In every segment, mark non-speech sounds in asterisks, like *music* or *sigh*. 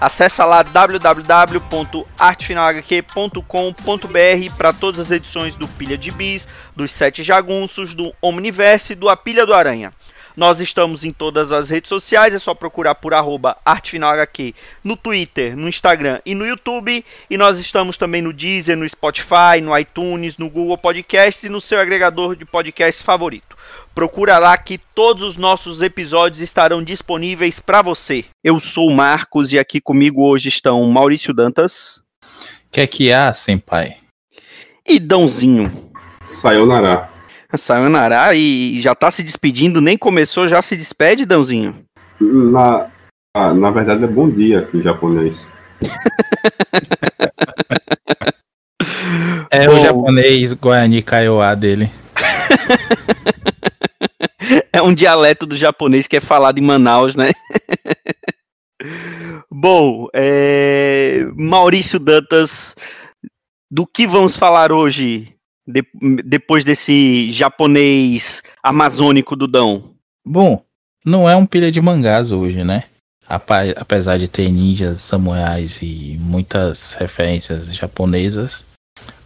Acesse lá www.artefinalhq.com.br para todas as edições do Pilha de Bis, dos Sete Jagunços, do Omniverse e do A Pilha do Aranha. Nós estamos em todas as redes sociais, é só procurar por arroba ArtefinalHQ no Twitter, no Instagram e no YouTube. E nós estamos também no Deezer, no Spotify, no iTunes, no Google Podcasts e no seu agregador de podcasts favorito. Procura lá que todos os nossos episódios estarão disponíveis para você. Eu sou o Marcos e aqui comigo hoje estão Maurício Dantas. Que é que há, senpai? E Dãozinho. Sayonara. Sayonara e já tá se despedindo, nem começou, já se despede, Dãozinho? Na, ah, na verdade é bom dia em japonês. é bom, o japonês Guarani Kaiowá dele. *laughs* um dialeto do japonês que é falado em Manaus, né? *laughs* Bom, é... Maurício Dantas, do que vamos falar hoje, de... depois desse japonês amazônico do Dão? Bom, não é um pilha de mangás hoje, né? Apesar de ter ninjas, samurais e muitas referências japonesas,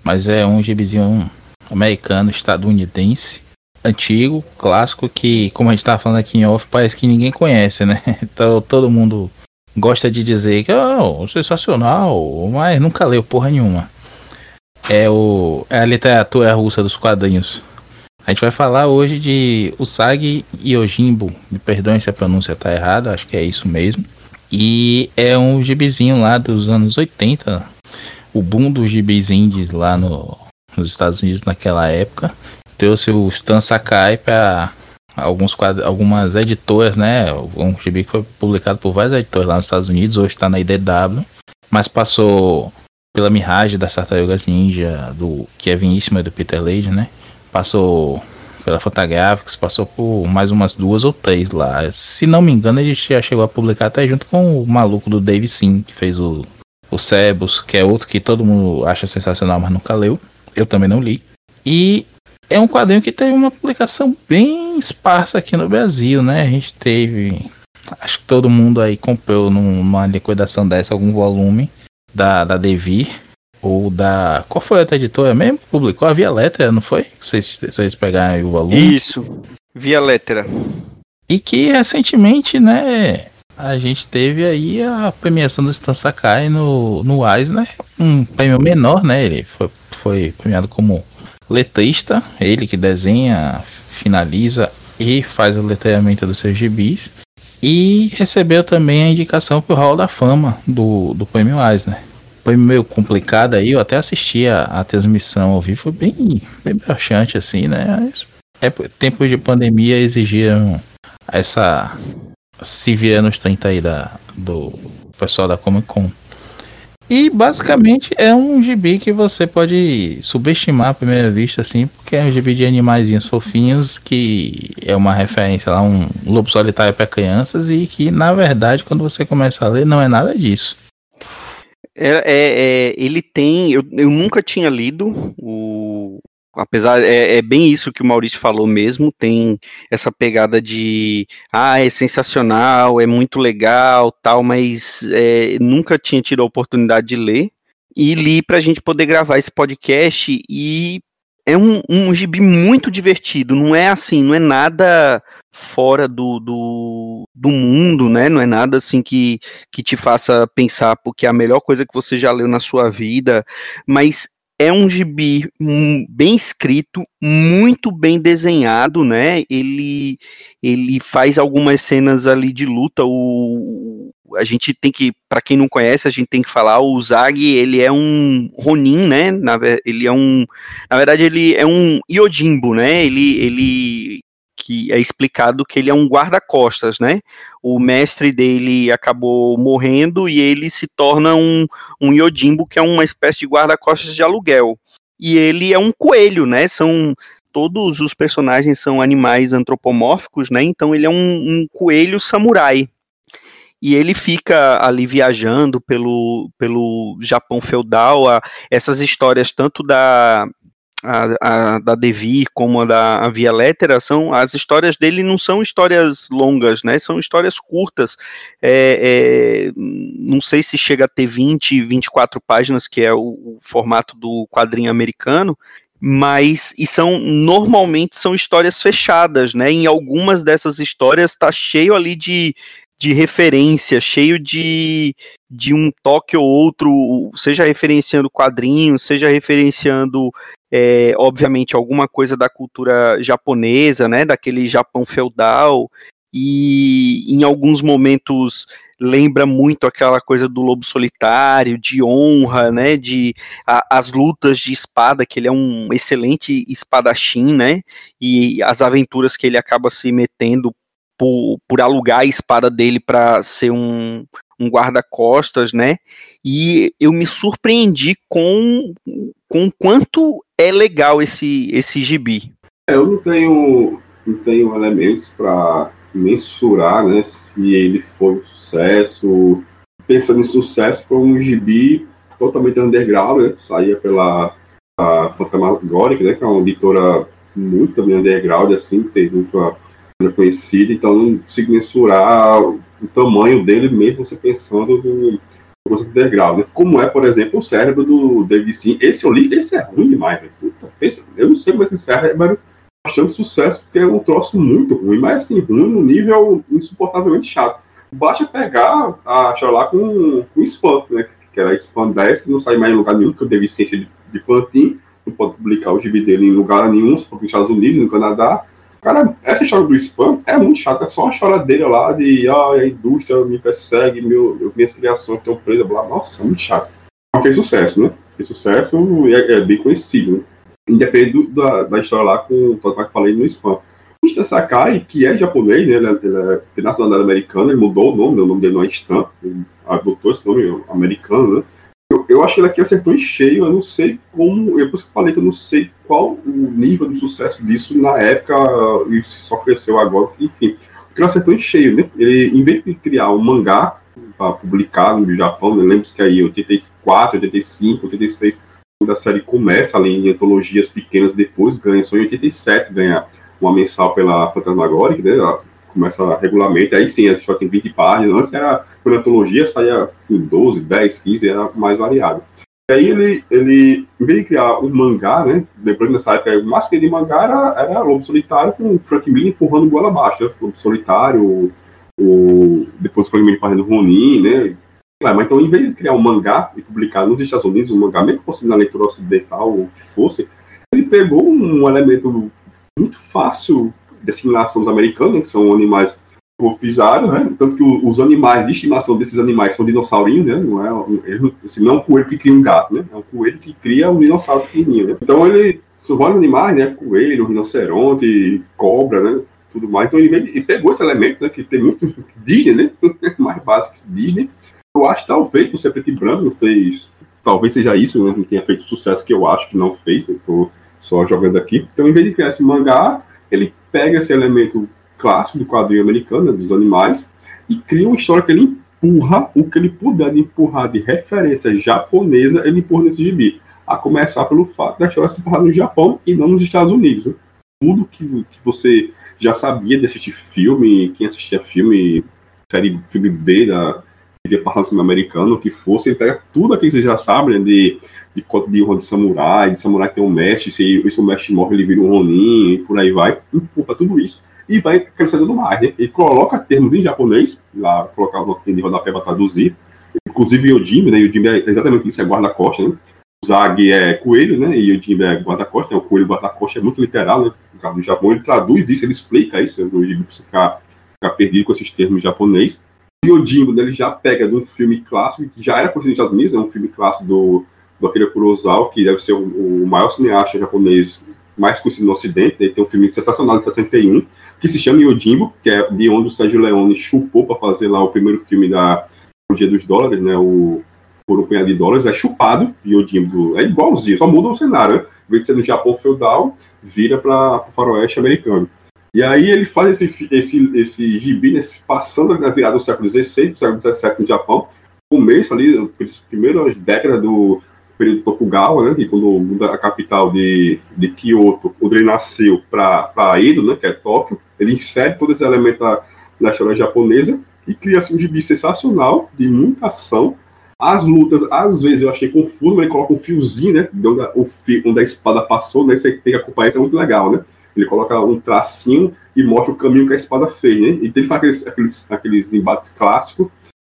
mas é um gibizinho americano, estadunidense, antigo, clássico, que, como a gente estava falando aqui em off, parece que ninguém conhece, né? *laughs* Então todo mundo gosta de dizer que oh, sensacional, mas nunca leu porra nenhuma. É, o, é a literatura russa dos quadrinhos. A gente vai falar hoje de Usagi Yojimbo, me perdoem se a pronúncia tá errada, acho que é isso mesmo. E é um gibizinho lá dos anos 80, o boom dos gibis indies lá no, nos Estados Unidos naquela época. Trouxe o Stan Sakai para alguns algumas editoras, né? Um gibi que foi publicado por várias editoras lá nos Estados Unidos, hoje está na IDW, mas passou pela Mirage das Tartarugas Ninja, do Kevin Eastman e do Peter Lade, né? Passou pela Fantagraphics, passou por mais umas duas ou três lá. Se não me engano, ele já chegou a publicar até junto com o maluco do Dave Sim, que fez o, o Sebus, que é outro que todo mundo acha sensacional, mas nunca leu. Eu também não li. E é um quadrinho que teve uma publicação bem esparsa aqui no Brasil, né? A gente teve. Acho que todo mundo aí comprou numa liquidação dessa algum volume da, da Devir. Ou da. Qual foi a outra editora mesmo? Publicou a Via Letra, não foi? Vocês, vocês pegaram o volume? Isso, Via Letra. E que recentemente, né? A gente teve aí a premiação do Stan Sakai no, no Eisner, um prêmio menor, né? Ele foi, foi premiado como letrista, ele que desenha, finaliza e faz o letramento dos seus gibis. E recebeu também a indicação para o Hall da Fama do, do Prêmio Eisner. Foi meio complicado aí, eu até assisti a, a transmissão ao vivo, foi bem, bem broxante assim, né? É, tempos de pandemia exigiram essa se vier nos 30 aí da, do pessoal da Comic Con. E basicamente é um gibi que você pode subestimar à primeira vista, assim, porque é um gibi de animaizinhos fofinhos que é uma referência lá, um lobo solitário para crianças e que, na verdade, quando você começa a ler, não é nada disso. É, é, é ele tem. Eu, eu nunca tinha lido o, apesar é, é, bem isso que o Maurício falou mesmo, tem essa pegada de ah, é sensacional, é muito legal, tal, mas é, nunca tinha tido a oportunidade de ler e li para a gente poder gravar esse podcast e é um, um gibi muito divertido, não é assim, não é nada fora do, do, do mundo, né? Não é nada assim que, que te faça pensar porque é a melhor coisa que você já leu na sua vida, mas é um gibi bem escrito, muito bem desenhado, né? Ele, ele faz algumas cenas ali de luta. O, a gente tem que, para quem não conhece, a gente tem que falar. O Zag, ele é um Ronin, né? Na, ele é um, na verdade, ele é um Yojimbo, né? Ele, ele que é explicado que ele é um guarda-costas, né? O mestre dele acabou morrendo e ele se torna um, um Yojimbo, que é uma espécie de guarda-costas de aluguel. e ele é um coelho, né? São todos os personagens são animais antropomórficos, né? Então ele é um, um coelho samurai. E ele fica ali viajando pelo, pelo Japão feudal, a, essas histórias tanto da a, a, da Devi como a da a Via Lettera são as histórias dele não são histórias longas, né? São histórias curtas. É, é, não sei se chega a ter 20, 24 páginas, que é o, o formato do quadrinho americano, mas e são normalmente são histórias fechadas, né? Em algumas dessas histórias está cheio ali de, de referência, cheio de, de um toque ou outro, seja referenciando quadrinhos, seja referenciando é, obviamente, alguma coisa da cultura japonesa, né, daquele Japão feudal, e em alguns momentos lembra muito aquela coisa do lobo solitário, de honra, né, de a, as lutas de espada, que ele é um excelente espadachim, né, e as aventuras que ele acaba se metendo por, por alugar a espada dele para ser um, um guarda-costas, né? E eu me surpreendi com com quanto é legal esse esse gibi. É, eu não tenho não tenho elementos para mensurar, né, se ele foi um sucesso. Pensando em sucesso, foi um gibi totalmente underground, né? Saía pela a Fantasmagoric, né, que é uma editora muito também underground, assim, tem muito conhecida, então não consigo mensurar o tamanho dele, mesmo você pensando no coisa underground. Né? Como é, por exemplo, o cérebro do David Sim. Esse eu li, esse é ruim demais, Puta, esse, eu não sei como esse cérebro é bastante sucesso, porque é um troço muito ruim, mas assim, ruim no nível insuportavelmente chato. Basta pegar a chorar com, com spam, né? Que era spam 10, que não sai mais em lugar nenhum, porque o David Sim de, de plantinho, não pode publicar o gibi dele em lugar nenhum, só nos Estados Unidos, no Canadá, Cara, essa história do spam é muito chata, é só uma choradeira lá de ah, a indústria me persegue, meu, minhas criações estão presas, blá, nossa, é muito chato. Mas fez sucesso, né? Fez sucesso e é, é, bem conhecido, né? Independente do, da, da história lá com o que falei no spam. O Stan Sakai, que é japonês, né? Ele, é, ele é, tem nacionalidade americana, ele mudou o nome, né? o nome dele não é Stan, ele adotou esse nome americano, né? Eu, eu acho que ele aqui acertou em cheio, eu não sei como, eu por isso que eu falei que eu não sei qual o nível de sucesso disso na época e se só cresceu agora, enfim. Porque ele acertou em cheio, né? Ele, em vez de criar um mangá para publicar no Japão, eu lembro que aí em 84, 85, 86, quando a série começa, além de antologias pequenas depois, ganha só em 87, ganha uma mensal pela Fantasmagoric, né? Começa regularmente, aí sim, a história tem 20 páginas, antes era, por antologia, saía com 12, 10, 15, era mais variado. E aí ele, ele, de criar um mangá, né, depois nessa época, o máximo de mangá era, era Lobo Solitário com o Frank Miller empurrando goela abaixo, né, Lobo Solitário, o, depois o Frank Miller fazendo Ronin, né, mas então, em vez de criar um mangá e publicar nos Estados Unidos, um mangá, mesmo que fosse na leitura ocidental ou que fosse, ele pegou um elemento muito fácil de assimilação dos americanos, né, que são animais morfizados, né? Tanto que os animais de estimação desses animais são dinossaurinhos, né? Não é, assim, não é um coelho que cria um gato, né? É um coelho que cria um dinossauro pequenininho, né? Então ele são vários animais, né? Coelho, rinoceronte, cobra, né? Tudo mais. Então ele, ele pegou esse elemento, né? Que tem muito *laughs* Disney, né? *laughs* mais básico Disney. Eu acho que talvez por ser branco não fez. Talvez seja isso, né? Não tenha feito sucesso que eu acho que não fez. Eu tô só jogando aqui. Então, em vez de criar esse mangá, ele pega esse elemento clássico do quadrinho americano, né, dos animais, e cria uma história que ele empurra o que ele puder empurrar de referência japonesa, ele empurra nesse gibi. A começar pelo fato da história se passar no Japão e não nos Estados Unidos. Né? Tudo que, que você já sabia de assistir filme, quem assistia filme, série filme B da de passar no americano, que fosse, ele pega tudo aquilo que você já sabe, né, de de de de samurai, de samurai que tem um mestre, se, se o mestre morre, ele vira um Ronin, e por aí vai, empurra tudo isso e vai crescendo mais, né? Ele coloca termos em japonês, lá colocar o nome de rodapé para traduzir, inclusive Yojimbe, né? Yojimbe é exatamente isso, é guarda-costa, né? O Zag é coelho, né? E Yojimbe é guarda-costa, né? o coelho guarda-costa é muito literal, né? No caso do Japão, ele traduz isso, ele explica isso, Yojimbe, para ficar, ficar perdido com esses termos em japonês. O Yojimbe, né, ele já pega de um filme clássico, que já era conhecido nos Estados Unidos, é um filme clássico do do Akira Kurosawa, que deve ser o, o maior cineasta japonês mais conhecido no Ocidente. Ele tem um filme sensacional de 61, que se chama Yojimbo, que é de onde o Sérgio Leone chupou para fazer lá o primeiro filme da O Dia dos Dólares, né? O, por um punhado de dólares, é chupado, e o Jimbo é igualzinho, só muda o cenário, né? Em vez de ser no Japão feudal, vira para o faroeste americano. E aí ele faz esse, esse, esse gibi, nesse, passando na virada do século XVI, século XVII no Japão, começo ali, primeiras décadas do período Tokugawa, né, que quando muda a capital de, de Kyoto, quando ele nasceu para Edo, né, que é Tóquio, ele insere todos esses elementos da, da história japonesa e cria assim, um gibi sensacional, de muita ação. As lutas, às vezes eu achei confuso, mas ele coloca um fiozinho, né, de onde a, o fio, onde a espada passou, né, você tem que acompanhar, isso é muito legal, né. Ele coloca um tracinho e mostra o caminho que a espada fez, né? E ele faz aqueles, aqueles, aqueles embates clássicos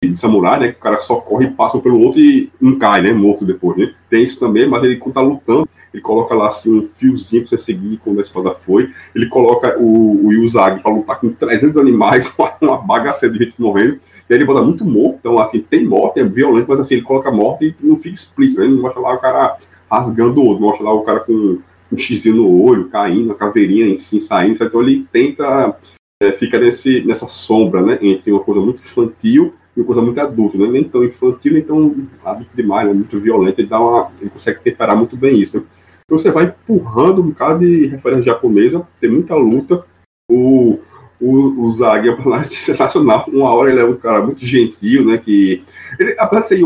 de samurai, né? Que o cara só corre e passa pelo outro e um cai, né? Morto depois, né? Tem isso também, mas ele quando tá lutando, ele coloca lá assim um fiozinho pra você seguir quando a espada foi. Ele coloca o, o Yuzagi pra lutar com 300 animais, *laughs* uma bagaceira de gente morrendo. E aí ele bota muito morto, então assim, tem morte, é violento, mas assim, ele coloca morte e não fica explícito, né? Ele não mostra lá o cara rasgando o outro, mostra lá o cara com um xizinho no olho, caindo, a caveirinha em si saindo. Então ele tenta, é, fica nesse, nessa sombra, né? Entre uma coisa muito infantil uma coisa muito adulta, né? Nem tão infantil, nem tão adulto demais, né? Muito violento. Ele, dá uma, ele consegue temperar muito bem isso. Né? Então você vai empurrando um bocado de referência japonesa, tem muita luta. O, o, o Zag é um personagem *laughs* sensacional. Uma hora ele é um cara muito gentil, né? Que ele, apesar de ser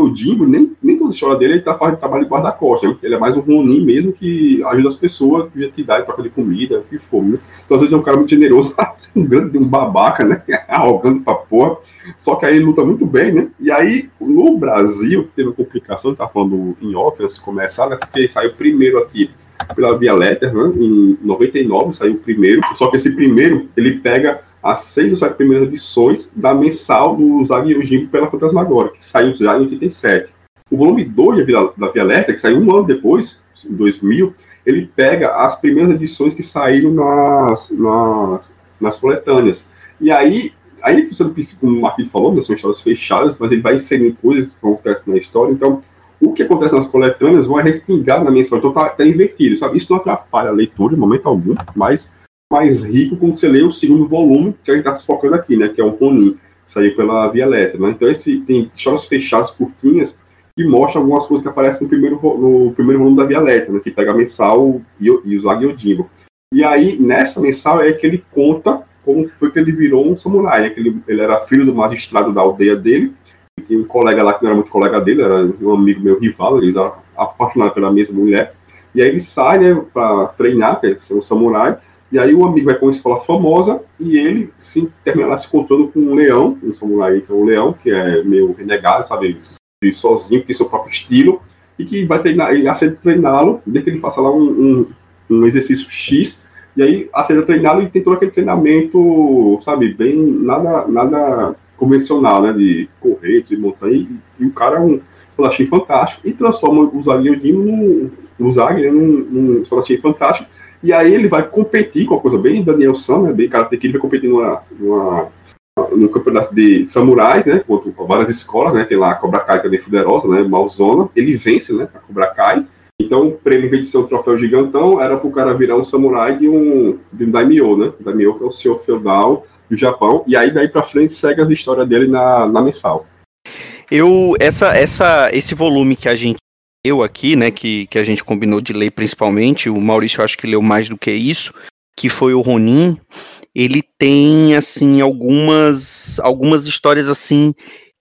nem, nem toda a história dele ele tá fazendo trabalho debaixo da costa. Né? Ele é mais um Ronin mesmo que ajuda as pessoas, que dá troca de comida, o que. Né? Então, às vezes é um cara muito generoso, *laughs* um grande um babaca, né? *laughs* Arrogante pra porra. Só que aí ele luta muito bem, né? E aí, no Brasil, teve uma complicação, tá falando em off de começar, né? Porque saiu primeiro aqui pela Via Letter, né? Em 99 saiu o primeiro. Só que esse primeiro, ele pega as seis ou sete primeiras edições da mensal do Zag Yojimbo pela Fantasmagoria, que saiu já em 87. O volume 2 da Via Alerta, que saiu um ano depois, em 2000, ele pega as primeiras edições que saíram nas, nas, nas coletâneas. E aí, aí como o Marquinhos falou, né, são histórias fechadas, mas ele vai inserindo coisas que acontecem na história. Então, o que acontece nas coletâneas vai respingar na mensal. Então, tá, tá invertido, sabe? Isso não atrapalha a leitura, em momento algum, mas mais rico quando você lê o segundo volume, que a gente está focando aqui, né? Que é o Ronin, que saiu pela Via Letra, né? Então, esse tem histórias fechadas, curtinhas, que mostram algumas coisas que aparecem no primeiro, no primeiro volume da Via Letra, né? Que pega a mensal e, e o. E aí, nessa mensal, é que ele conta como foi que ele virou um samurai, né? Que ele, ele era filho do magistrado da aldeia dele, tinha um colega lá que não era muito colega dele, era um amigo meu rival, eles eram apaixonados pela mesma mulher. E aí ele sai, né, para treinar, que é ser um samurai, e aí o amigo vai para uma escola famosa e ele se termina lá se encontrando com um leão, um samurai que é um leão, que é meio renegado, sabe? Ele sozinho, que tem seu próprio estilo, e que vai treinar, ele aceita treiná-lo, desde que ele faça lá um, um, um exercício X, e aí aceita treiná-lo e tem todo aquele treinamento, sabe, bem, nada, nada convencional, né, de correr, de montanha, e, e o cara é um espadachim fantástico, e transforma o Zaguinho num, o Zag, né, num, num espadachim fantástico, e aí ele vai competir com uma coisa bem Daniel San, né, bem Karate Kid, ele vai competir numa, numa, num campeonato de samurais, né, contra várias escolas, né, tem lá a Cobra Kai também poderosa, né, Malzona, ele vence, né, a Cobra Kai, então, em vez de ser um troféu gigantão, era para o cara virar um samurai de um, de um daimyo, né, daimyo que é o senhor feudal do Japão, e aí daí para frente segue as histórias dele na, na mensal. Eu, essa, essa, esse volume que a gente eu aqui, né, que, que a gente combinou de ler principalmente, o Maurício acho que leu mais do que isso, que foi o Ronin, ele tem, assim, algumas, algumas histórias, assim,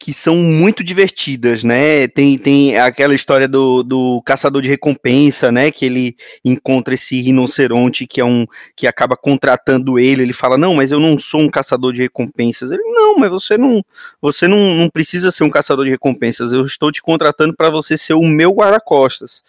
que são muito divertidas, né? Tem, tem aquela história do, do caçador de recompensa, né? Que ele encontra esse rinoceronte que é um que acaba contratando ele. Ele fala: Não, mas eu não sou um caçador de recompensas. Ele: Não, mas você não você não, não precisa ser um caçador de recompensas. Eu estou te contratando para você ser o meu guarda-costas.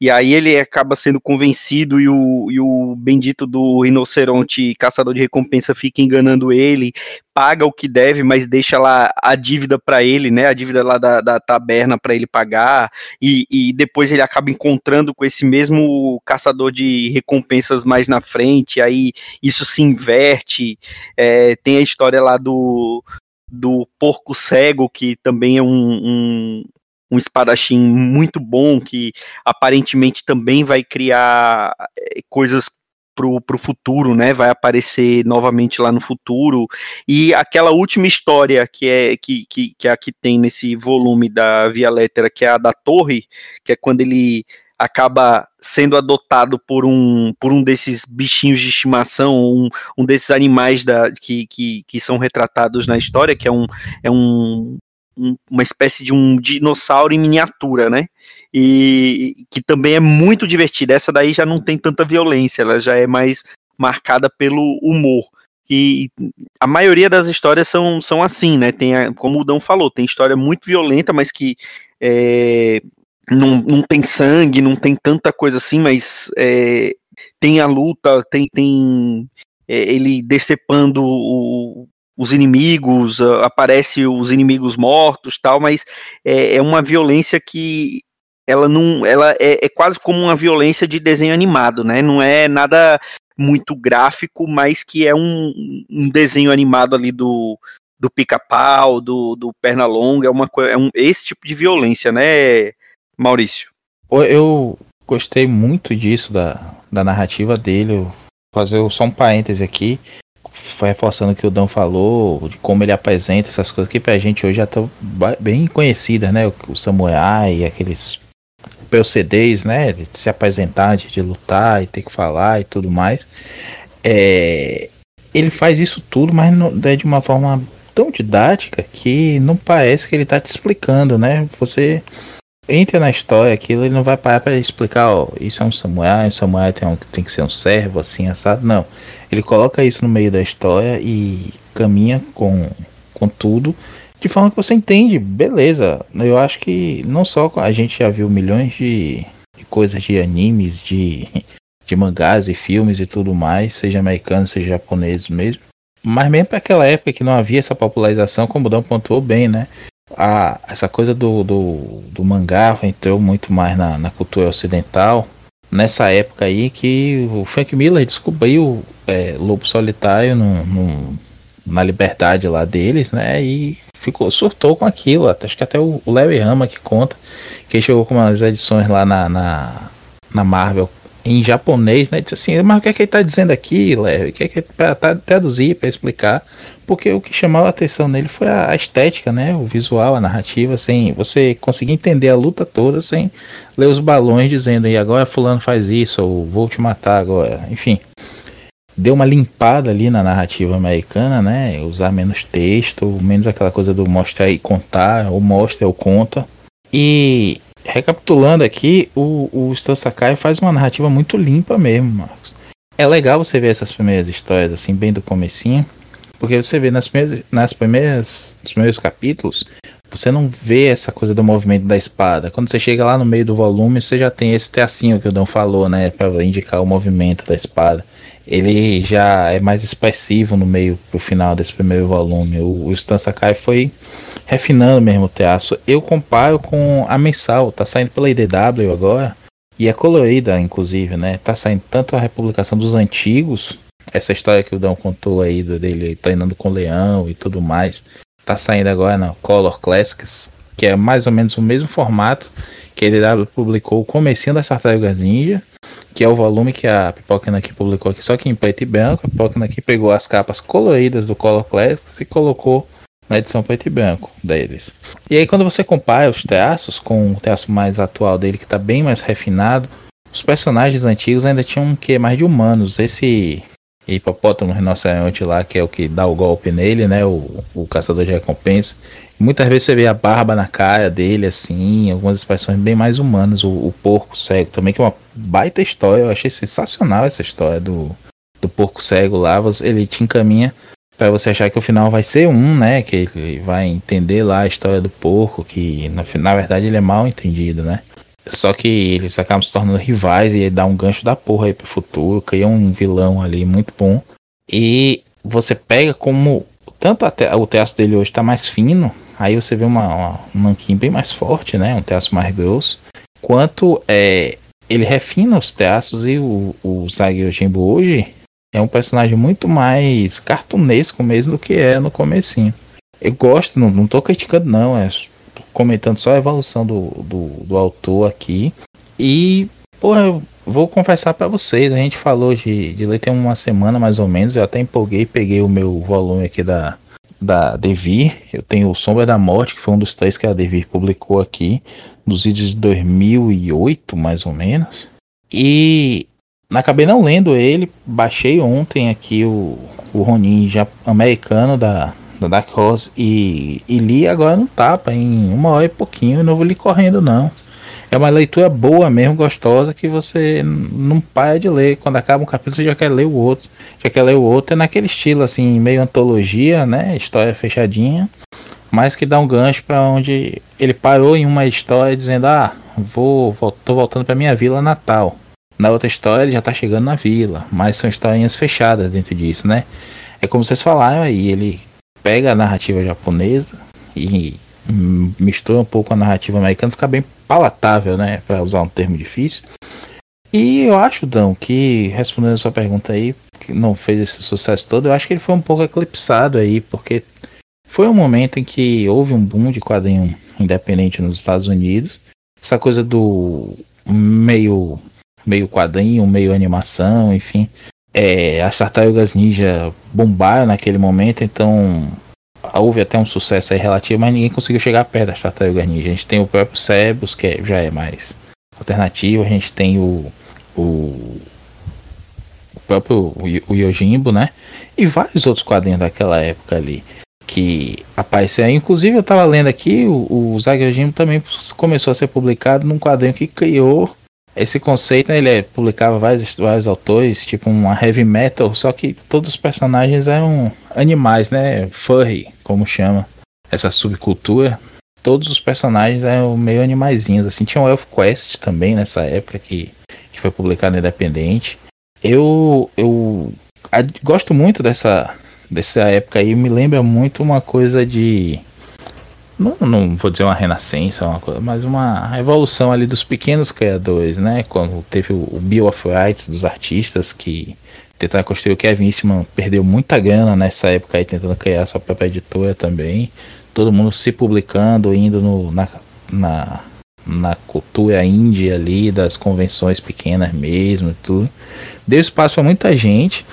E aí ele acaba sendo convencido e o, e o bendito do rinoceronte caçador de recompensa fica enganando ele, paga o que deve, mas deixa lá a dívida para ele, né? A dívida lá da, da taberna para ele pagar, e, e depois ele acaba encontrando com esse mesmo caçador de recompensas mais na frente, aí isso se inverte. É, tem a história lá do, do porco cego, que também é um, um, um espadachim muito bom que aparentemente também vai criar eh, coisas pro, pro futuro, né? Vai aparecer novamente lá no futuro. E aquela última história que é que, que, que é a que tem nesse volume da Via Lettera, que é a da torre, que é quando ele acaba sendo adotado por um, por um desses bichinhos de estimação, um, um desses animais da, que, que, que são retratados na história, que é um, é um, um, uma espécie de um dinossauro em miniatura, né? E que também é muito divertida. Essa daí já não tem tanta violência, ela já é mais marcada pelo humor. E a maioria das histórias são, são assim, né? Tem, a, como o Dão falou, tem história muito violenta, mas que é, não, não tem sangue, não tem tanta coisa assim, mas é, tem a luta, tem, tem é, ele decepando o, os inimigos, aparece os inimigos mortos, tal, mas é, é uma violência que ela não, ela é, é, quase como uma violência de desenho animado, né? Não é nada muito gráfico, mas que é um, um desenho animado ali do, do pica-pau, do, do perna longa, é uma é um, esse tipo de violência, né, Maurício? Eu gostei muito disso da, da narrativa dele. Vou fazer só um parêntese aqui reforçando o que o Dan falou, de como ele apresenta essas coisas que pra gente hoje já estão bem conhecidas, né? O, Samurai, aqueles PCDs, né? De se apresentar, de, de, lutar e ter que falar e tudo mais. É, ele faz isso tudo, mas não, é de uma forma tão didática que não parece que ele tá te explicando, né? Você entra na história aquilo, ele não vai parar para explicar, ó, isso é um samurai, um samurai tem, um, tem que ser um servo, assim, assado. Não. Ele coloca isso no meio da história e caminha com, com tudo de forma que você entende, beleza. Eu acho que não só a gente já viu milhões de, de coisas de animes, de, de mangás e filmes e tudo mais, seja americano, seja japonês mesmo. Mas mesmo para aquela época que não havia essa popularização, como o Dan pontuou bem, né? A, essa coisa do, do, do mangá entrou muito mais na, na, cultura ocidental. Nessa época aí que o Frank Miller descobriu é, Lobo Solitário no, no, na liberdade lá deles, né? E ficou, surtou com aquilo. Acho que até o Larry Hama que conta que chegou com umas edições lá na, na, na Marvel em japonês, né? Disse assim, mas o que é que ele está dizendo aqui, Larry? O que é que para traduzir, para explicar? Porque o que chamava a atenção nele foi a estética, né? O visual, a narrativa, sem você conseguir entender a luta toda sem ler os balões dizendo, e agora fulano faz isso, ou vou te matar agora, enfim. Deu uma limpada ali na narrativa americana, né? Usar menos texto, menos aquela coisa do mostrar e contar, ou mostra ou conta. E recapitulando aqui, o, o Stan Sakai faz uma narrativa muito limpa mesmo, Marcos. É legal você ver essas primeiras histórias, assim, bem do comecinho, porque você vê nas primeiras, nas primeiras, nos primeiros capítulos, você não vê essa coisa do movimento da espada. Quando você chega lá no meio do volume, você já tem esse teacinho que o Dom falou, né, para indicar o movimento da espada. Ele já é mais expressivo no meio pro final desse primeiro volume. O, o Stan Sakai foi refinando mesmo o teatro. Eu comparo com a mensal, tá saindo pela IDW agora. E é colorida, inclusive, né? Tá saindo tanto a republicação dos antigos, essa história que o Dão contou aí dele treinando com o leão e tudo mais. Tá saindo agora na Color Classics, que é mais ou menos o mesmo formato que a IDW publicou o comecinho das Tartarugas Ninja, que é o volume que a Pipoca aqui publicou aqui, só que em preto e branco. A Pipoca aqui pegou as capas coloridas do Color Classics e colocou na edição preto e branco deles. E aí quando você compara os traços com o traço mais atual dele, que está bem mais refinado, os personagens antigos ainda tinham um que mais de humanos. Esse hipopótamo rinoceronte lá, que é o que dá o golpe nele, né? O, o caçador de recompensa. Muitas vezes você vê a barba na cara dele, assim, algumas expressões bem mais humanas. O, o porco cego também, que é uma baita história. Eu achei sensacional essa história do, do porco cego lá. Ele te encaminha para você achar que o final vai ser um, né? Que ele vai entender lá a história do porco, que na, na verdade ele é mal entendido, né? Só que eles acabam se tornando rivais e dá um gancho da porra aí pro futuro, cria um vilão ali muito bom. E você pega como tanto o teatro dele hoje tá mais fino, aí você vê uma, uma, um nanquim bem mais forte, né? Um teatro mais grosso. Quanto é, ele refina os teatros e o, o Zag Yojimbo hoje é um personagem muito mais cartunesco mesmo do que é no comecinho. Eu gosto, não, não tô criticando não, é comentando só a evolução do, do, do autor aqui. E, porra, vou confessar para vocês, a gente falou de, de ler tem uma semana mais ou menos, eu até empolguei, peguei o meu volume aqui da, da Devir, eu tenho o Sombra da Morte, que foi um dos três que a Devir publicou aqui, nos vídeos de 2008, mais ou menos, e acabei não lendo ele, baixei ontem aqui o, o Ronin já americano da, da Dark Horse e, e li agora no tapa, em uma hora e pouquinho, não vou li correndo não é uma leitura boa mesmo, gostosa, que você não para de ler. Quando acaba um capítulo, você já quer ler o outro. Já quer ler o outro. É naquele estilo, assim, meio antologia, né? História fechadinha. Mas que dá um gancho para onde ele parou em uma história dizendo: Ah, vou, vou tô voltando para minha vila natal. Na outra história, ele já tá chegando na vila. Mas são historinhas fechadas dentro disso, né? É como vocês falaram aí, ele pega a narrativa japonesa e mistura um pouco a narrativa americana, fica bem palatável, né? Para usar um termo difícil. E eu acho, Dão, que respondendo a sua pergunta aí, que não fez esse sucesso todo, eu acho que ele foi um pouco eclipsado aí, porque foi um momento em que houve um boom de quadrinho independente nos Estados Unidos. Essa coisa do meio meio quadrinho, meio animação, enfim. É, as tartarugas ninja bombaram naquele momento, então houve até um sucesso aí relativo, mas ninguém conseguiu chegar perto das tartarugas ninja. A gente tem o próprio Cebus, que é, já é mais alternativo, a gente tem o, o, o próprio o, Yojimbo, né? E vários outros quadrinhos daquela época ali que apareceram. Inclusive eu estava lendo aqui, o, o Zag Yojimbo também começou a ser publicado num quadrinho que criou esse conceito, ele é, publicava vários, vários autores, tipo uma heavy metal, só que todos os personagens eram animais, né? Furry, como chama essa subcultura. Todos os personagens eram meio animaizinhos, assim. Tinha o Elf Quest também nessa época que, que foi publicado independente. Eu, eu gosto muito dessa, dessa época aí, me lembra muito uma coisa de não, não vou dizer uma renascença, uma coisa, mas uma evolução ali dos pequenos criadores, né? Quando teve o Bill of Rights dos artistas que tentaram construir o Kevin Eastman perdeu muita grana nessa época aí tentando criar sua própria editora também. Todo mundo se publicando, indo no, na, na, na cultura índia ali, das convenções pequenas mesmo e tudo. Deu espaço para muita gente.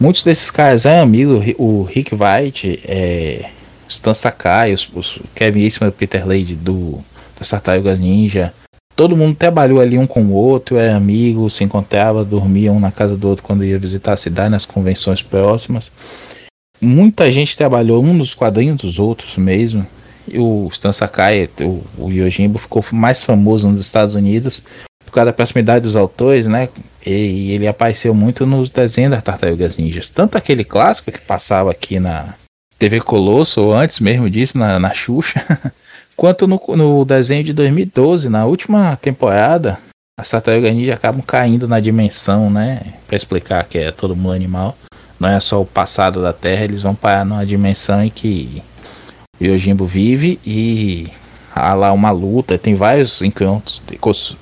Muitos desses caras eram amigos, o Rick White, é, Stan Sakai, os, os Kevin Eastman Peter Lade do das Tartarugas Ninja. Todo mundo trabalhou ali um com o outro, era amigo, se encontrava, dormia um na casa do outro quando ia visitar a cidade nas convenções próximas. Muita gente trabalhou um nos quadrinhos dos outros mesmo. E o Stan Sakai, o, o Yojimbo, ficou mais famoso nos Estados Unidos por causa da proximidade dos autores, né? E ele apareceu muito nos desenhos das Tartarugas Ninjas. Tanto aquele clássico que passava aqui na, TV Colosso, ou antes mesmo disso, na, na Xuxa, *laughs* quanto no, no desenho de 2012, na última temporada, as tartarugas ninja acabam caindo na dimensão, né? Para explicar que é todo mundo animal. Não é só o passado da Terra, eles vão parar numa dimensão em que o Yojimbo vive e há lá uma luta. Tem vários encontros,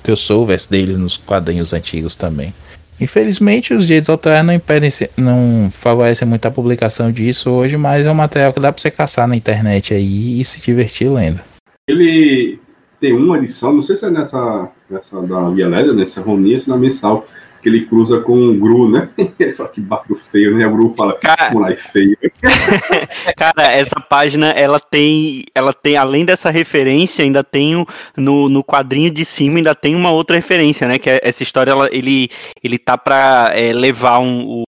crossovers dele nos quadrinhos antigos também. Infelizmente, os direitos autorais não impedem, não favorecem muito a publicação disso hoje, mas é um material que dá para você caçar na internet aí e se divertir lendo. Ele tem uma edição, não sei se é nessa, nessa da Via Leda, nessa Roninha, se na mensal, que ele cruza com o Gru, né? *laughs* Ele fala que barco feio, né? O Gru fala que samurai feio. *laughs* *laughs* Cara, essa página, ela tem, ela tem, além dessa referência, ainda tem no, no quadrinho de cima, ainda tem uma outra referência, né? Que é, essa história, ela, ele, ele tá pra é, levar um,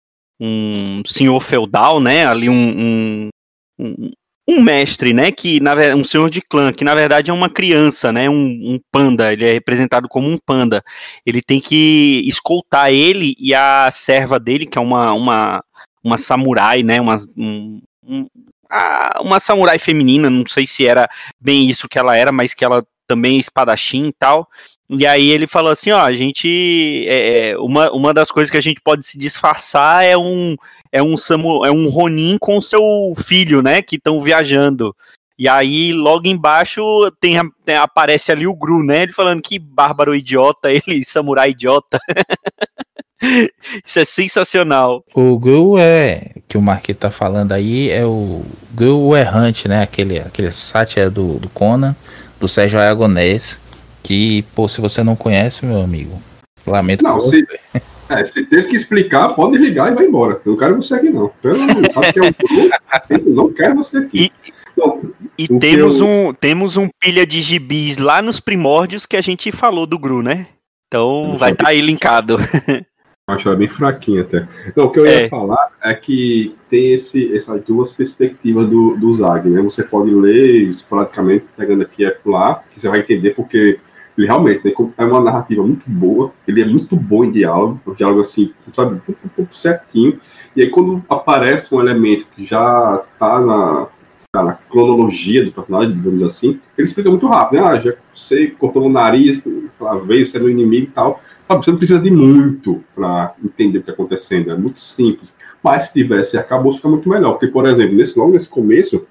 um senhor feudal, né? Ali um, um, um mestre, né, que na um senhor de clã, que na verdade é uma criança, né, um, um, panda, ele é representado como um panda. Ele tem que escoltar ele e a serva dele, que é uma uma, uma samurai, né, uma, um, um, uma samurai feminina, não sei se era bem isso que ela era, mas que ela também é espadachim e tal. E aí ele falou assim, ó, a gente, é, é uma, uma das coisas que a gente pode se disfarçar é um, é um Samu, é um Ronin com seu filho, né, que estão viajando. E aí, logo embaixo, tem, tem, aparece ali o Gru, né? Ele falando que bárbaro idiota, *laughs* ele, samurai idiota. *laughs* Isso é sensacional. O Gru é, que o Marquinhos tá falando aí, é o Gru Errante, né? Aquele, aquele sátira do, do Conan, do Sérgio Aragonés, que, pô, se você não conhece, meu amigo, Lamento Não, se, é, se teve que explicar, pode ligar e vai embora. Eu não quero você aqui, não. Pelo sabe que é um grupo, não quero você aqui. E, não, e temos, eu... um, temos um pilha de gibis lá nos primórdios que a gente falou do Gru, né? Então vai estar tá aí linkado. Acho ela bem fraquinha até. Não, o que eu ia é. falar é que tem esse, essas duas perspectivas do, do Zag, né? Você pode ler praticamente pegando aqui e lá, que você vai entender porque ele realmente né, é uma narrativa muito boa, ele é muito bom em diálogo, um diálogo assim, sabe, um pouco certinho. E aí quando aparece um elemento que já está na, tá na cronologia do personagem, digamos assim, ele explica muito rápido, né? Ah, já você cortou o nariz, veio, você é inimigo e tal. Sabe, você não precisa de muito para entender o que está acontecendo, é muito simples. Mas se tivesse acabou, fica muito melhor. Porque, por exemplo, nesse, logo nesse começo,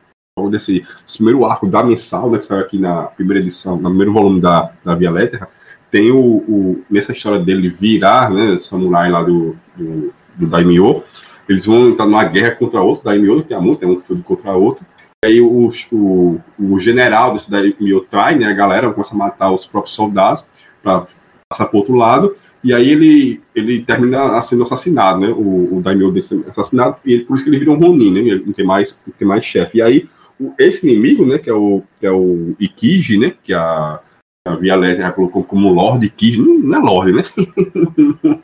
desse primeiro arco da mensal, né, que saiu aqui na primeira edição, no primeiro volume da, da Via Lettera, tem o, o, nessa história dele virar, né, samurai lá do, do, do Daimyo, eles vão entrar numa guerra contra outro Daimyo, que é muito, é um filho contra outro, e aí o, o, o general desse Daimyo trai, né, a galera começa a matar os próprios soldados para passar para outro lado, e aí ele, ele termina sendo assassinado, né, o, o Daimyo desse assassinado, e ele, por isso que ele vira um Ronin, né, ele não tem mais, não tem mais chefe, e aí esse inimigo, né, que é o, que é o Ikiji, né, que a, a Via Létera colocou como Lord Ikiji, não, não é Lord, né?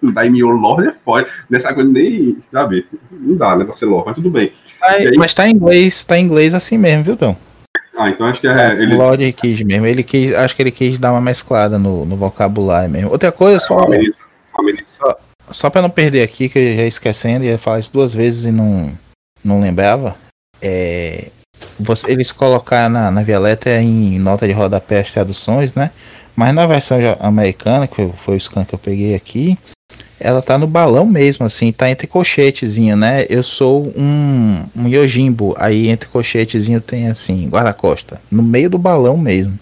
*laughs* Daimyo Lord é foda. Nessa coisa nem, sabe, não dá, né, pra ser Lord, mas tudo bem. Aí, mas tá em inglês, tá em inglês assim mesmo, viu, Tom? Ah, então acho que é. Ele... Lord Ikiji mesmo. Ele quis, acho que ele quis dar uma mesclada no, no vocabulário mesmo. Outra coisa, só. Só, só pra não perder aqui, que eu já esquecendo, ia falar isso duas vezes e não, não lembrava. É, você, eles colocaram na, na Violeta em nota de rodapé as traduções, né? Mas na versão americana, que foi o scan que eu peguei aqui, ela tá no balão mesmo, assim, tá entre colchetezinho, né? Eu sou um, um Yojimbo, aí entre colchetezinho tem assim, guarda-costa, no meio do balão mesmo.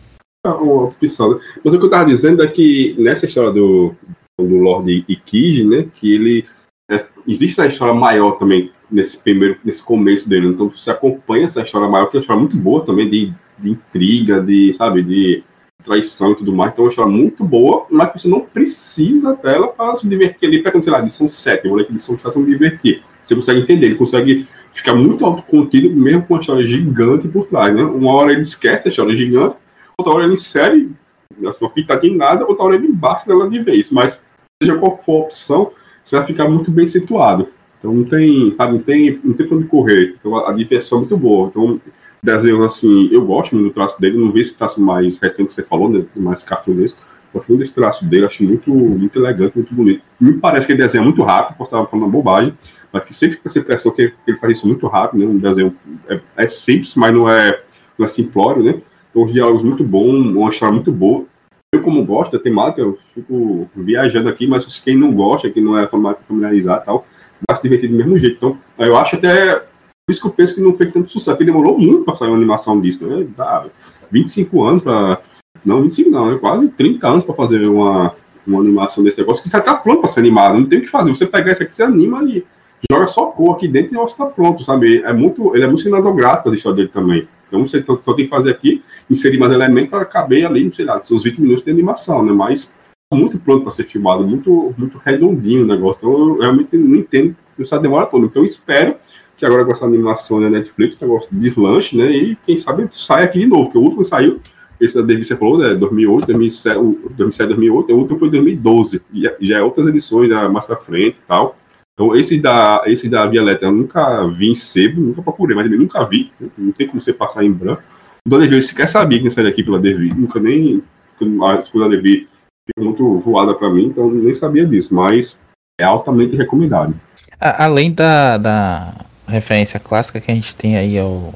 É uma opção, né? Mas o que eu tava dizendo é que nessa história do, do Lord Ikiji, né, que ele é, existe uma história maior também nesse primeiro, nesse começo dele. Então você acompanha essa história maior, que é uma história muito boa também, de, de intriga, de, sabe, de traição e tudo mais. Então é uma história muito boa, mas você não precisa dela para se divertir ali, para sei lá, edição 7, eu vou ler que edição 7 para me divertir. Você consegue entender, ele consegue ficar muito autocontido, mesmo com uma história gigante por trás, né? Uma hora ele esquece a história gigante, outra hora ele insere uma pitadinha em nada, outra hora ele embarca dela de vez. Mas, seja qual for a opção, você vai ficar muito bem situado. Então não tem, sabe, não tem, não tem pra onde correr. Então a, a diversão é muito boa. Então, desenho assim, eu gosto muito do traço dele, não vi esse traço mais recente que você falou, né? Mais cartunesco. Gosto muito desse traço dele, acho muito, muito elegante, muito bonito. Me parece que ele desenha muito rápido, posso estar falando bobagem, mas que sempre fica essa impressão que ele faz isso muito rápido, né? Um desenho é, é simples, mas não é, não é simplório, né? Então, os diálogos muito bons, uma história muito boa. Eu, como gosto da temática, eu fico viajando aqui, mas quem não gosta, quem não é familiarizado e tal, vai se divertir do mesmo jeito. Então, eu acho até. Por isso que eu penso que não fez tanto sucesso, porque demorou muito para sair uma animação disso, né? Dá 25 anos para. Não, 25 não, né? Quase 30 anos para fazer uma, uma animação desse negócio que já tá pronto para ser animado, não tem o que fazer. Você pegar isso aqui, você anima e joga só cor aqui dentro e o tá pronto, sabe? É muito, ele é muito cinematográfico a história dele também. Então você só tem que fazer aqui, inserir mais elementos para caber ali, sei lá, seus 20 minutos de animação, né? Mas muito pronto para ser filmado, muito, muito redondinho o negócio. Então eu realmente não entendo essa demora toda. Então eu espero que agora com essa animação da Netflix, o negócio deslanche, né? E quem sabe sai aqui de novo, porque o último saiu, esse da David você falou, né? 2008, 2007, 2007 2008, o último foi 2012, e já é outras edições já mais para frente e tal. Então esse da, esse da Violeta eu nunca vi em sebo, nunca procurei, mas eu nunca vi, né? não tem como você passar em branco. O da Devi, sequer sabia que saiu daqui pela Devi, nunca nem, a esposa da Devi muito voada para mim, então nem sabia disso, mas é altamente recomendado. Além da, da referência clássica que a gente tem aí ao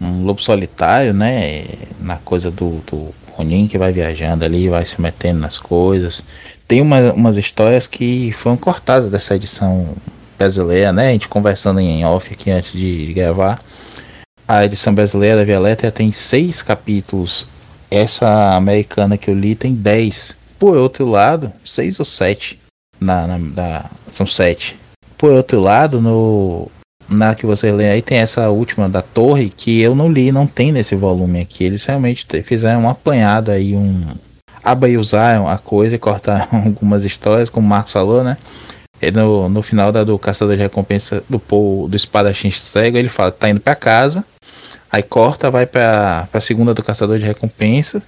um lobo solitário, né? Na coisa do, do Ronin que vai viajando ali, vai se metendo nas coisas. Tem uma, umas histórias que foram cortadas dessa edição brasileira, né? A gente conversando em off aqui antes de gravar. A edição brasileira da Violeta tem seis capítulos. Essa americana que eu li tem dez. Por outro lado, seis ou sete. Na, na, na, são sete. Por outro lado, no, na que você lê aí tem essa última da torre que eu não li, não tem nesse volume aqui. Eles realmente fizeram uma apanhada aí, um. abaiusar a coisa e cortar *laughs* algumas histórias, como o Marcos falou, né? No, no final da, do Caçador de Recompensa do Paul, do Espadachim Cego, ele fala tá indo para casa, aí corta, vai para a segunda do Caçador de Recompensa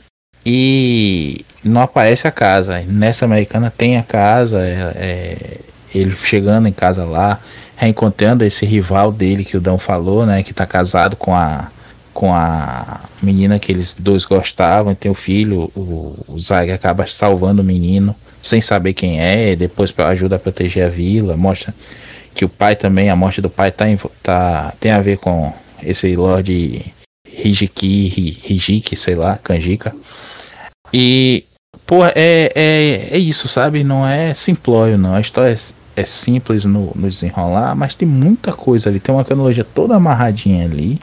e não aparece a casa. Nessa americana tem a casa, é, é, ele chegando em casa lá, reencontrando esse rival dele que o Dão falou, né? Que tá casado com a com a menina que eles dois gostavam, tem o filho, o, o Zag acaba salvando o menino sem saber quem é, depois ajuda a proteger a vila, mostra que o pai também, a morte do pai tá, tá tem a ver com esse Lord Hijiki, Hijiki, sei lá, Kanjika. E, pô, é, é, é isso, sabe? Não é simplório, não. A história é, é simples no, no desenrolar, mas tem muita coisa ali. Tem uma cronologia toda amarradinha ali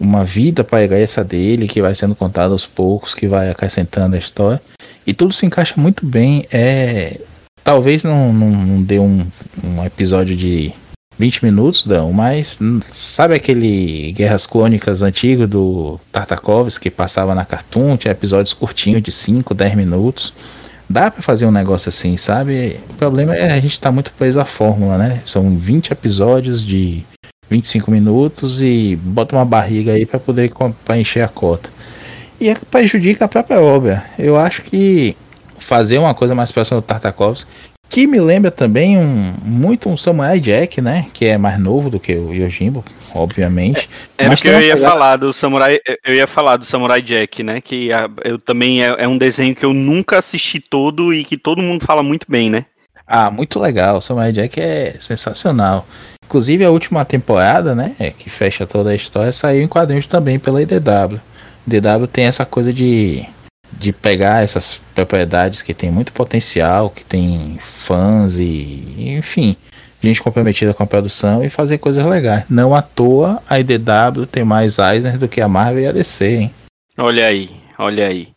uma vida essa dele que vai sendo contada aos poucos, que vai acrescentando a história. E tudo se encaixa muito bem. É, talvez não, não, não dê um, um episódio de 20 minutos, não, mas sabe aquele Guerras Clônicas antigo do Tartakovsky que passava na Cartoon, tinha episódios curtinhos de 5, 10 minutos. Dá para fazer um negócio assim, sabe? O problema é a gente tá muito preso à fórmula, né? São 20 episódios de 25 minutos e bota uma barriga aí para poder pra encher a cota. E é que prejudica a própria obra. Eu acho que fazer uma coisa mais próxima do Tartakovsky, que me lembra também um, muito um Samurai Jack, né? Que é mais novo do que o Yojimbo, obviamente. É, é que eu ia pegada... falar do Samurai, eu ia falar do Samurai Jack, né? Que eu também é, é um desenho que eu nunca assisti todo e que todo mundo fala muito bem, né? Ah, muito legal. O Samurai Jack é sensacional. Inclusive a última temporada, né, que fecha toda a história, saiu em quadrinhos também pela IDW. IDW tem essa coisa de, de pegar essas propriedades que tem muito potencial, que tem fãs e, enfim, gente comprometida com a produção e fazer coisas legais. Não à toa a IDW tem mais Eisner do que a Marvel e a DC, hein? Olha aí, olha aí.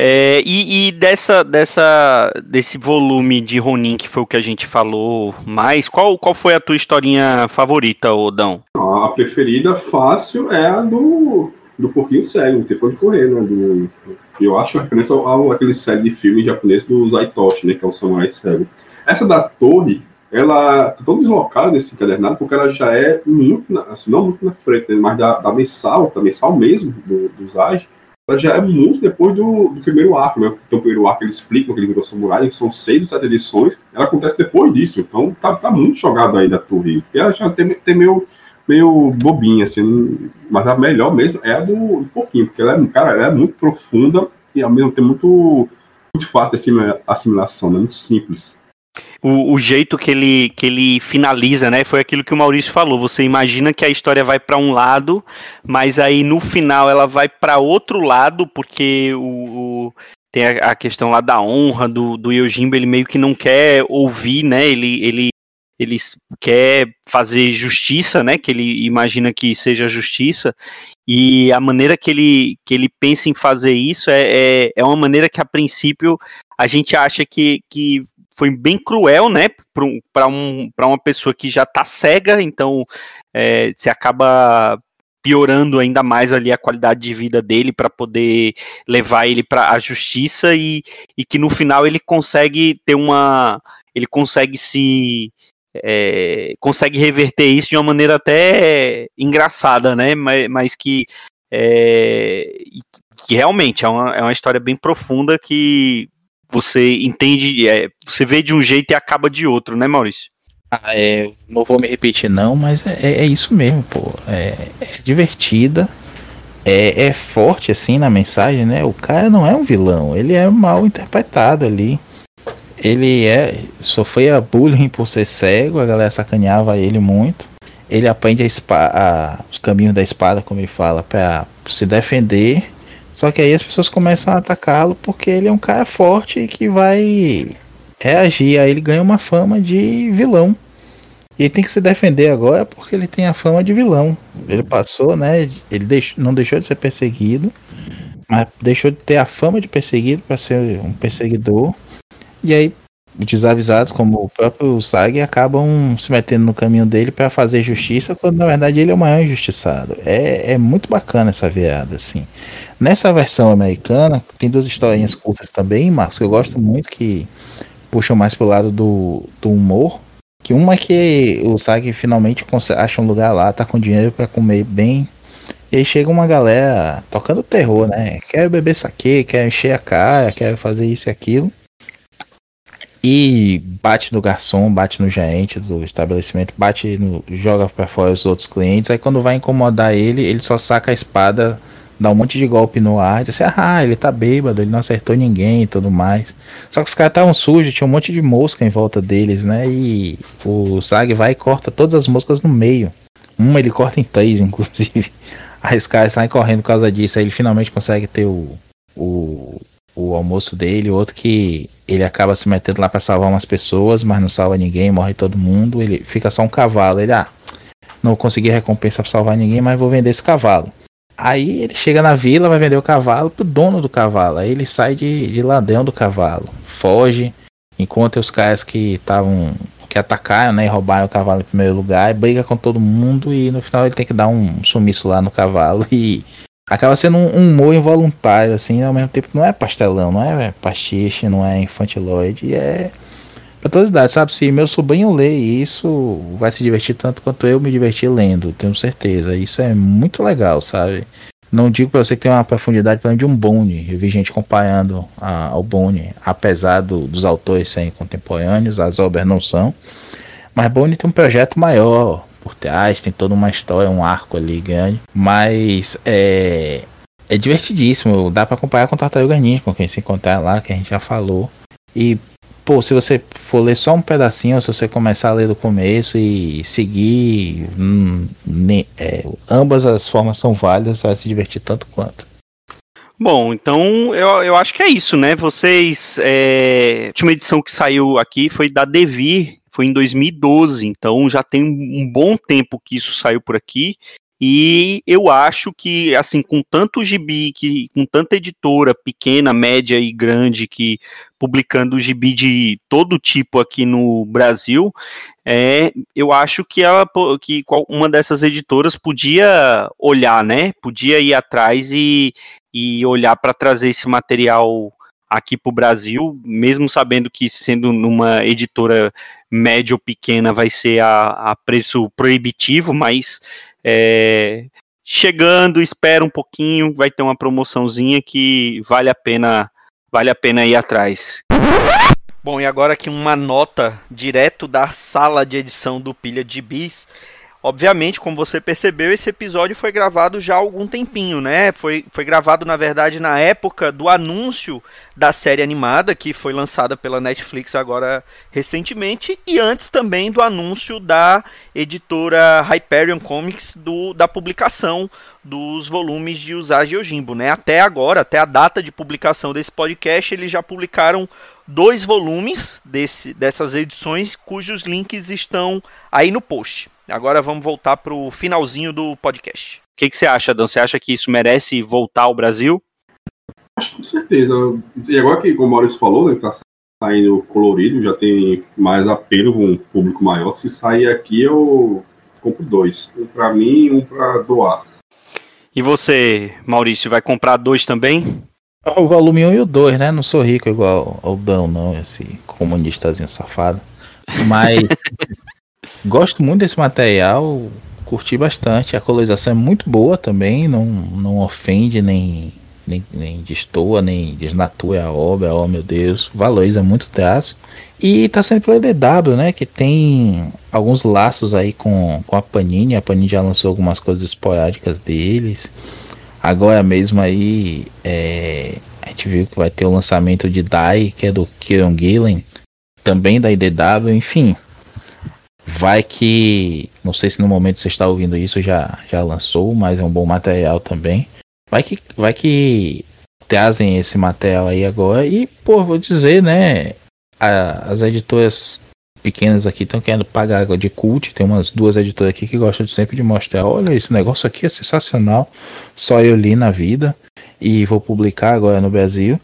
É, e, e, dessa, dessa, desse volume de Ronin, que foi o que a gente falou mais, qual, qual foi a tua historinha favorita, Odão? A preferida fácil é a do, do Porquinho Cego, Tempo de Correr, né? Do, eu acho referência ao, aquele série de filme japonês do Zaitoshi, né? Que é o Samurai Cego. Essa da torre, ela tá tão deslocada desse encadernado, porque ela já é muito, na, assim, não muito na frente, né, mas da, da mensal, da mensal mesmo, do, do ela já é muito depois do, do primeiro arco, né? Então, o primeiro arco ele explica que ele virou samurai, que são seis ou sete edições, ela acontece depois disso, então tá, tá muito jogado aí da torre. E ela já tem, tem meio, meio bobinha, assim, mas a melhor mesmo é a do, Pouquinho, porque ela é, cara, ela é muito profunda e ao mesmo tempo muito, muito fácil de assimilação, né? Muito simples o, o, jeito que ele, que ele finaliza, né? Foi aquilo que o Maurício falou. Você imagina que a história vai para um lado, mas aí no final ela vai para outro lado, porque o, o tem a, a, questão lá da honra do, do Yojimbo, ele meio que não quer ouvir, né? Ele, ele, ele quer fazer justiça, né? Que ele imagina que seja justiça. E a maneira que ele, que ele pensa em fazer isso é, é, é uma maneira que a princípio a gente acha que, que foi bem cruel, né, para um, uma pessoa que já está cega, então é, você acaba piorando ainda mais ali a qualidade de vida dele para poder levar ele para a justiça e, e que no final ele consegue ter uma ele consegue se é, consegue reverter isso de uma maneira até engraçada, né? Mas, mas que, é, que realmente é uma, é uma história bem profunda que você entende, é, você vê de um jeito e acaba de outro, né, Maurício? Ah, é, não vou me repetir não, mas é, é, é isso mesmo, pô. É, é, divertida, é, é forte assim na mensagem, né? O cara não é um vilão, ele é mal interpretado ali. Ele é sofria bullying por ser cego, a galera sacaneava ele muito. Ele aprende a a, os caminhos da espada, como ele fala, para se defender só que aí as pessoas começam a atacá-lo porque ele é um cara forte que vai reagir. Aí ele ganha uma fama de vilão. E ele tem que se defender agora porque ele tem a fama de vilão. Ele passou, né? Ele não deixou de ser perseguido, mas deixou de ter a fama de perseguido para ser um perseguidor. E aí desavisados, como o próprio Sag, acabam se metendo no caminho dele para fazer justiça, quando na verdade ele é o maior injustiçado. É, é muito bacana essa virada, assim. Nessa versão americana, tem duas historinhas curtas também, Marcos, que eu gosto muito, que puxam mais pro lado do, do humor. Que uma é que o Sag finalmente acha um lugar lá, tá com dinheiro para comer bem. E aí chega uma galera tocando terror, né? Quer beber saque, quer encher a cara, quer fazer isso e aquilo. E bate no garçom, bate no gerente do estabelecimento, bate no. joga para fora os outros clientes. Aí quando vai incomodar ele, ele só saca a espada dá um monte de golpe no ar, diz assim, ah, ele tá bêbado, ele não acertou ninguém e tudo mais. Só que os caras estavam sujos, tinha um monte de mosca em volta deles, né? E o Sag vai e corta todas as moscas no meio. Uma ele corta em três, *laughs* inclusive. Aí os caras saem correndo por causa disso. Aí ele finalmente consegue ter o, o, o almoço dele. Outro que ele acaba se metendo lá para salvar umas pessoas, mas não salva ninguém, morre todo mundo. Ele fica só um cavalo. Ele, ah, não consegui recompensa pra salvar ninguém, mas vou vender esse cavalo. Aí ele chega na vila, vai vender o cavalo pro dono do cavalo. Aí ele sai de, de ladrão do cavalo, foge, encontra os caras que estavam que atacaram, né, e roubaram o cavalo em primeiro lugar, briga com todo mundo e no final ele tem que dar um sumiço lá no cavalo *laughs* e acaba sendo um humor involuntário, assim, ao mesmo tempo não é pastelão, não é pastiche, não é infantiloide, é pra todas as idades, sabe? Se meu sobrinho lê isso, vai se divertir tanto quanto eu me diverti lendo, tenho certeza. Isso é muito legal, sabe? Não digo para você que tem uma profundidade de um Bone. Eu vi gente comparando a, ao Bone, apesar do, dos autores serem contemporâneos, as obras não são. Mas Bone tem um projeto maior por trás, tem toda uma história, um arco ali grande. Mas é, é divertidíssimo. Dá para comparar com Tartaruga Ninja, com quem se encontrar lá, que a gente já falou. E pô, se você for ler só um pedacinho, se você começar a ler do começo e seguir, hum, ne, é, ambas as formas são válidas, você vai se divertir tanto quanto. Bom, então eu, eu acho que é isso, né? Vocês. É, a última edição que saiu aqui foi da Devir, foi em 2012, então já tem um bom tempo que isso saiu por aqui. E eu acho que, assim, com tanto gibi, que, com tanta editora pequena, média e grande que publicando gibi de todo tipo aqui no Brasil, é, eu acho que ela que uma dessas editoras podia olhar, né? Podia ir atrás e, e olhar para trazer esse material aqui para o Brasil, mesmo sabendo que sendo numa editora média ou pequena vai ser a, a preço proibitivo, mas é, chegando, espera um pouquinho, vai ter uma promoçãozinha que vale a pena, vale a pena ir atrás. Bom, e agora aqui uma nota direto da sala de edição do Pilha de Bis. Obviamente, como você percebeu, esse episódio foi gravado já há algum tempinho, né? Foi, foi gravado, na verdade, na época do anúncio da série animada, que foi lançada pela Netflix agora recentemente, e antes também do anúncio da editora Hyperion Comics do, da publicação dos volumes de Usagi Yojimbo, né? Até agora, até a data de publicação desse podcast, eles já publicaram dois volumes desse, dessas edições, cujos links estão aí no post. Agora vamos voltar para o finalzinho do podcast. O que, que, você acha, Dan? Você acha que isso merece voltar ao Brasil? Acho com certeza. E agora que, como o Maurício falou, né, tá saindo colorido, já tem mais apelo com um público maior. Se sair aqui, eu compro dois. Um para mim e um para doar. E você, Maurício, vai comprar dois também? O volume 1 um e o 2, né? Não sou rico igual ao Dão, não, esse comunistazinho safado. Mas *laughs* Gosto muito desse material, curti bastante. A colorização é muito boa também, não, não ofende, nem, nem, nem destoa, nem desnatura a obra. Oh meu Deus, valoriza muito o traço. E tá sendo pelo DW, né? Que tem alguns laços aí com, com a Panini. A Panini já lançou algumas coisas esporádicas deles. Agora mesmo aí é, a gente viu que vai ter o lançamento de Dai, que é do Kieron Gillen, também da IDW, enfim. Vai que, não sei se no momento você está ouvindo isso já, já lançou, mas é um bom material também. Vai que, vai que trazem esse material aí agora e, pô, vou dizer, né, a, as editoras pequenas aqui estão querendo pagar água de cult. Tem umas duas editoras aqui que gostam de sempre de mostrar: olha, esse negócio aqui é sensacional. Só eu li na vida e vou publicar agora no Brasil.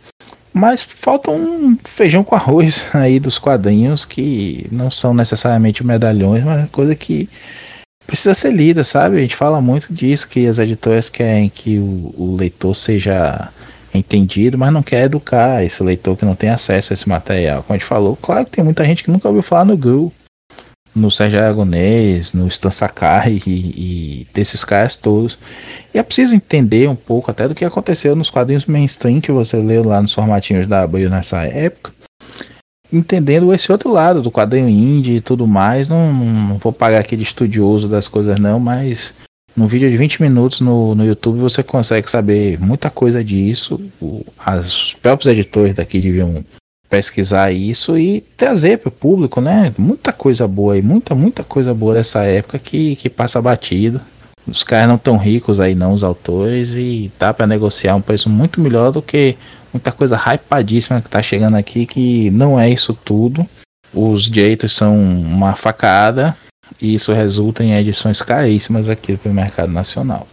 Mas falta um feijão com arroz *laughs* aí dos quadrinhos que não são necessariamente medalhões, mas coisa que precisa ser lida, sabe? A gente fala muito disso, que as editoras querem que o, o leitor seja entendido, mas não quer educar esse leitor que não tem acesso a esse material. Como a gente falou, claro que tem muita gente que nunca ouviu falar no Gru, no Sérgio Aragonês, no Stan Sakai e, e, desses caras todos. E é preciso entender um pouco até do que aconteceu nos quadrinhos mainstream que você leu lá nos formatinhos da Abril nessa época. Entendendo esse outro lado do quadrinho indie e tudo mais. Não, não vou pagar aqui de estudioso das coisas não, mas no vídeo de 20 minutos no, no YouTube você consegue saber muita coisa disso. O, as próprios editores daqui deviam pesquisar isso e trazer para o público, né? Muita coisa boa aí, muita, muita coisa boa dessa época que, que passa batido. Os caras não tão ricos aí não, os autores, e dá para negociar um preço muito melhor do que muita coisa hypadíssima que tá chegando aqui, que não é isso tudo. Os direitos são uma facada, e isso resulta em edições caríssimas aqui para o mercado nacional.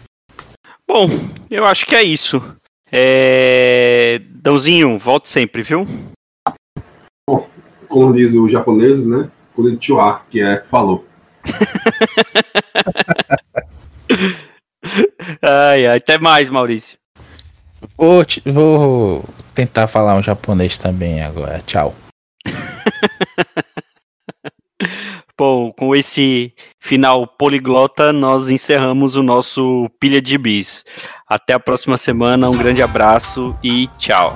Bom, eu acho que é isso. É... Dãozinho, volte sempre, viu? Bom, como diz o japonês, né? Konnichiwa, que é falou. *laughs* ai, ai, até mais, Maurício. Vou, vou tentar falar um japonês também agora. Tchau. *laughs* Bom, com esse final poliglota, nós encerramos o nosso Pilha de Bis. Até a próxima semana, um grande abraço e tchau.